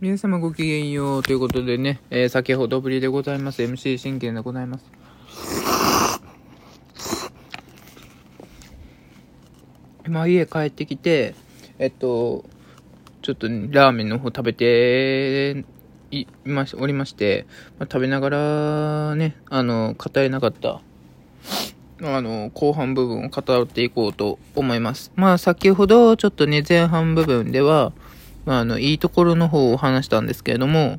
皆様ごきげんようということでね、えー、先ほどぶりでございます。MC 真剣でございます。今家帰ってきて、えっと、ちょっと、ね、ラーメンの方食べていましおりまして、まあ、食べながらね、あの、語れなかった、あの、後半部分を語っていこうと思います。まあ、先ほどちょっとね、前半部分では、あ、の、いいところの方を話したんですけれども、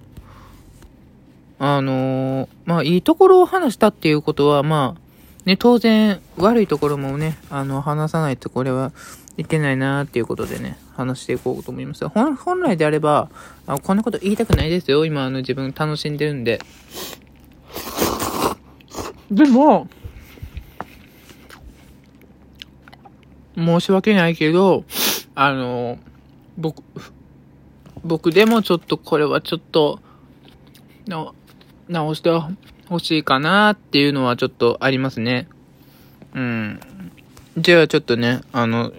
あのー、まあ、いいところを話したっていうことは、まあ、ね、当然、悪いところもね、あの、話さないとこれはいけないなっていうことでね、話していこうと思います。本本来であればあ、こんなこと言いたくないですよ。今、あの、自分楽しんでるんで。でも、申し訳ないけど、あの、僕、僕でもちょっとこれはちょっと、の、直してほしいかなっていうのはちょっとありますね。うん。じゃあちょっとね、あの、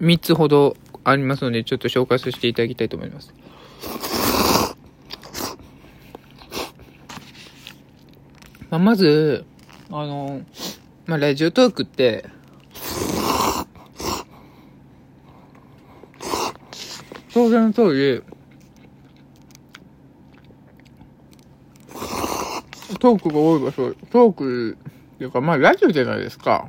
3つほどありますので、ちょっと紹介させていただきたいと思います。まあ、まず、あの、まあ、ラジオトークって、当然の通り、トークが多い場所、トークっていうか、まあ、ラジオじゃないですか。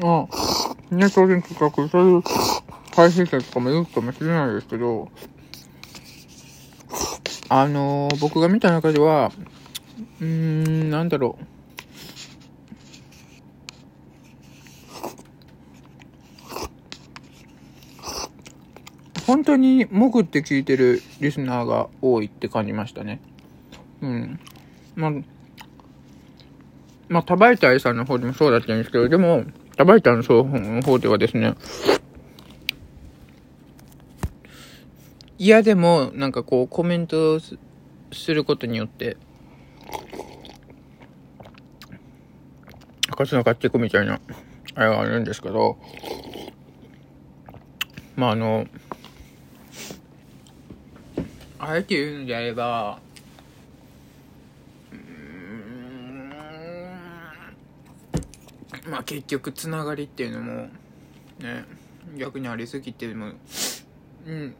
ああ、ね、当然企画、そういう配信者とかもいるかもしれないですけど、あのー、僕が見た中では、うーん、なんだろう。本当に潜って聞いてるリスナーが多いって感じましたね。うん。ま、まあ、タバイタイさんの方でもそうだったんですけど、でも、タバイタイの方ではですね、嫌でも、なんかこう、コメントすることによって、赤砂買っていくみたいな、あれがあるんですけど、まああの、あえて言うのであれば、まあ結局つながりっていうのもね逆にありすぎてもうん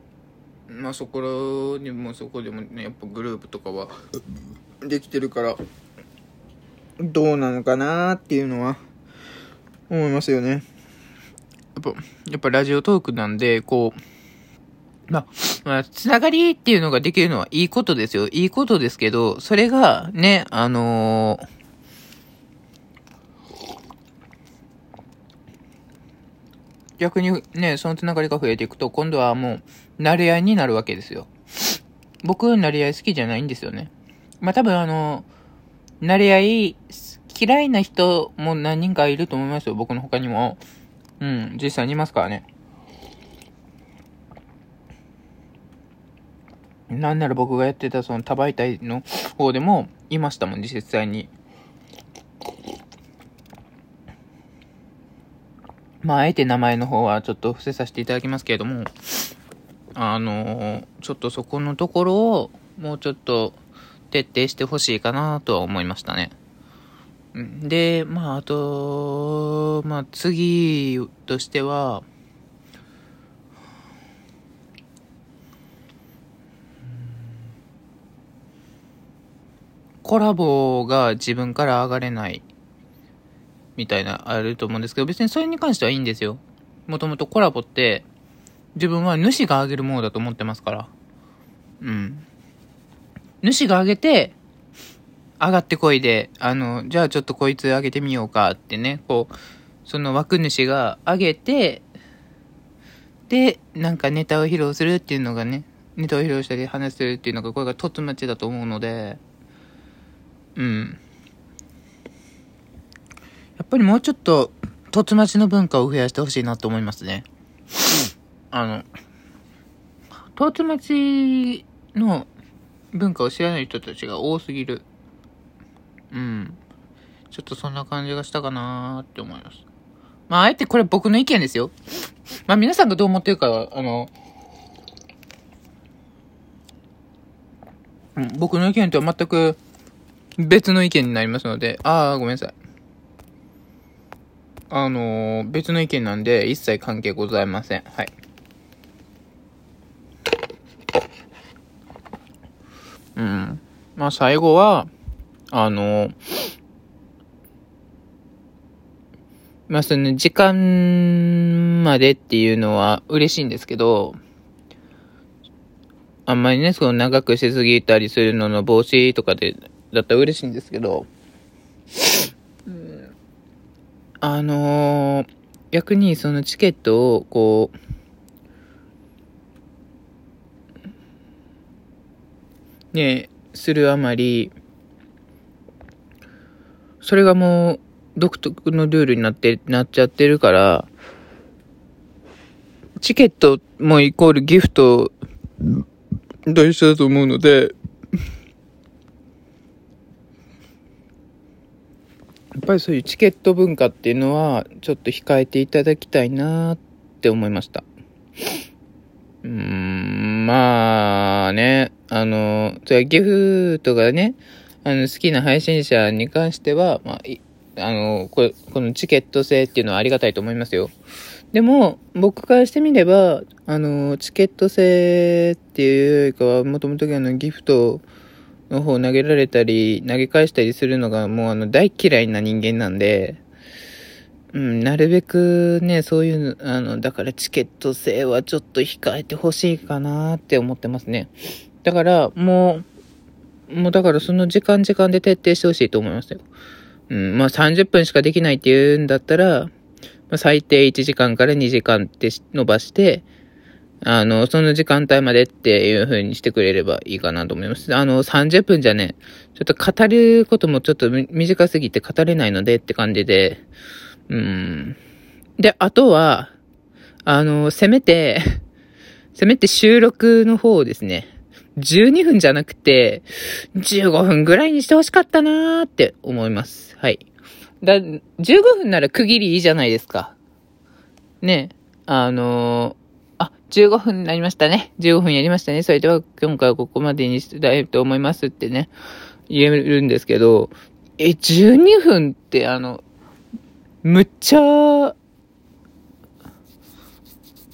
まあそこでもそこでもねやっぱグループとかはできてるからどうなのかなっていうのは思いますよね。やっぱやっぱラジオトークなんでこうまあ、まあ、つながりっていうのができるのはいいことですよ。いいことですけど、それがね、あのー、逆にね、そのつながりが増えていくと、今度はもう、慣れ合いになるわけですよ。僕、慣れ合い好きじゃないんですよね。まあ、多分あの、慣れ合い、嫌いな人も何人かいると思いますよ。僕の他にも。うん、実際にいますからね。なんなら僕がやってたその多媒体の方でもいましたもん、実際に。まあ、あえて名前の方はちょっと伏せさせていただきますけれども、あのちょっとそこのところをもうちょっと徹底してほしいかなとは思いましたね。で、まあ、あと、まあ、次としては、コラボが自分から上がれないみたいなあると思うんですけど、別にそれに関してはいいんですよ。もともとコラボって自分は主が上げるものだと思ってますから。うん。主が上げて、上がってこいで、あの、じゃあちょっとこいつ上げてみようかってね、こう、その枠主が上げて、で、なんかネタを披露するっていうのがね、ネタを披露したり話するっていうのが、これが突待ちだと思うので、うん。やっぱりもうちょっと、突待ちの文化を増やしてほしいなと思いますね。あの、突待ちの文化を知らない人たちが多すぎる。うん。ちょっとそんな感じがしたかなーって思います。まあ、あえてこれ僕の意見ですよ。まあ、皆さんがどう思ってるかは、あの、うん、僕の意見とは全く別の意見になりますので、ああ、ごめんなさい。あのー、別の意見なんで、一切関係ございません。はい。うん。まあ、最後は、あのー、まあ、その、時間までっていうのは嬉しいんですけど、あんまりね、その長くしすぎたりするのの防止とかで、だったら嬉しいんですけど、あのー、逆にそのチケットを、こう、ね、するあまり、それがもう独特のルールになって、なっちゃってるから、チケットもイコールギフトと一緒だと思うので、やっぱりそういうチケット文化っていうのは、ちょっと控えていただきたいなって思いました。うーん、まあね、あの、じゃギフトがね、あの、好きな配信者に関しては、まあ、あの、これ、このチケット制っていうのはありがたいと思いますよ。でも、僕からしてみれば、あの、チケット制っていうよりかは、もともとあの、ギフトの方投げられたり、投げ返したりするのがもうあの、大嫌いな人間なんで、うん、なるべくね、そういう、あの、だからチケット制はちょっと控えてほしいかなって思ってますね。だから、もう、もうだからその時間時間で徹底してほしいと思いますよ。うん、まあ30分しかできないっていうんだったら、ま、最低1時間から2時間って伸ばして、あの、その時間帯までっていう風にしてくれればいいかなと思います。あの、30分じゃね、ちょっと語ることもちょっと短すぎて語れないのでって感じで、うん。で、あとは、あの、せめて、せめて収録の方をですね、12分じゃなくて、15分ぐらいにしてほしかったなーって思います。はい。だ、15分なら区切りいいじゃないですか。ね。あのー、あ、15分になりましたね。15分やりましたね。それでは今回はここまでにしたいと思いますってね、言えるんですけど、え、12分ってあの、むっちゃ、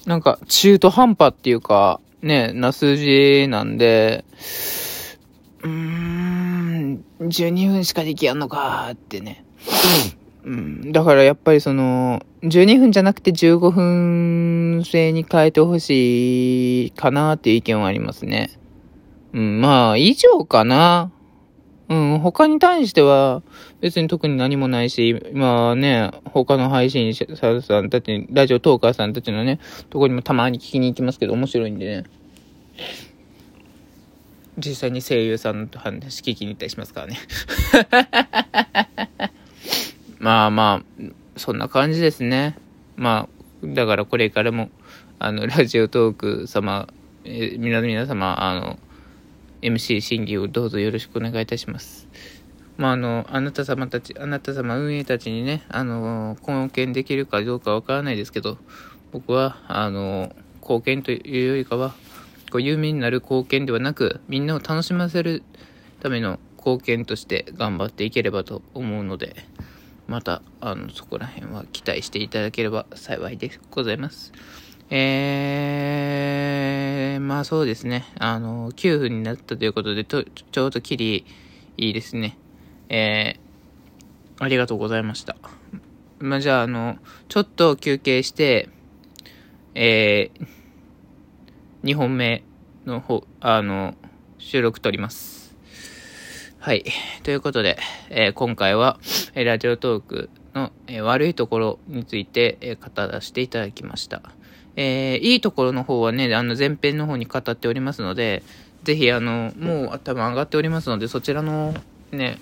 なんか中途半端っていうか、ね、な数字なんで、うーん、12分しかできやんのかってね。うん。だからやっぱりその、12分じゃなくて15分制に変えてほしいかなっていう意見はありますね。うん、まあ、以上かな。うん、他に対しては別に特に何もないし、まあね、他の配信者さんたち、ラジオトーカーさんたちのね、とこにもたまに聞きに行きますけど面白いんでね。実際に声優さんと話聞きに行ったりしますからね。まあまあ、そんな感じですね。まあ、だからこれからも、あの、ラジオトーク様、え皆皆様、あの、MC 審議をどうぞよろしくお願いいたします。まあ、あの、あなた様たち、あなた様運営たちにね、あの、貢献できるかどうかわからないですけど、僕は、あの、貢献というよりかは、こう有名になる貢献ではなく、みんなを楽しませるための貢献として頑張っていければと思うので、また、あの、そこら辺は期待していただければ幸いでございます。えー、まあそうですね。あの、9分になったということで、とちょうどきりいいですね。えー、ありがとうございました。まあじゃあ、あの、ちょっと休憩して、えー、2本目の方、あの、収録撮ります。はい。ということで、えー、今回は、えー、ラジオトークの、えー、悪いところについて、え語らせていただきました。えいいところの方はね、あの前編の方に語っておりますので、ぜひあの、もう多分上がっておりますので、そちらのね、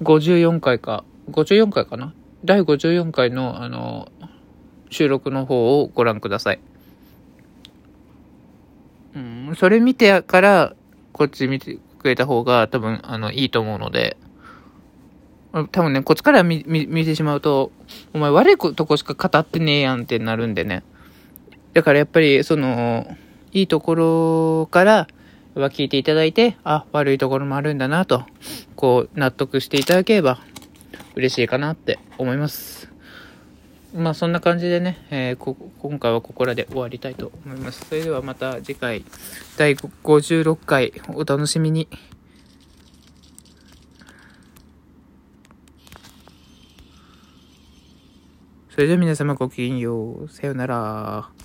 54回か、54回かな？第54回のあの、収録の方をご覧ください。うん、それ見てから、こっち見てくれた方が多分、あの、いいと思うので、多分ね、こっちから見、見、見てしまうと、お前悪いとこしか語ってねえやんってなるんでね。だからやっぱり、その、いいところからは聞いていただいて、あ、悪いところもあるんだなと、こう、納得していただければ嬉しいかなって思います。まあそんな感じでね、えー、こ今回はここらで終わりたいと思います。それではまた次回、第56回お楽しみに。それでは皆様ごきげんよう。さようなら。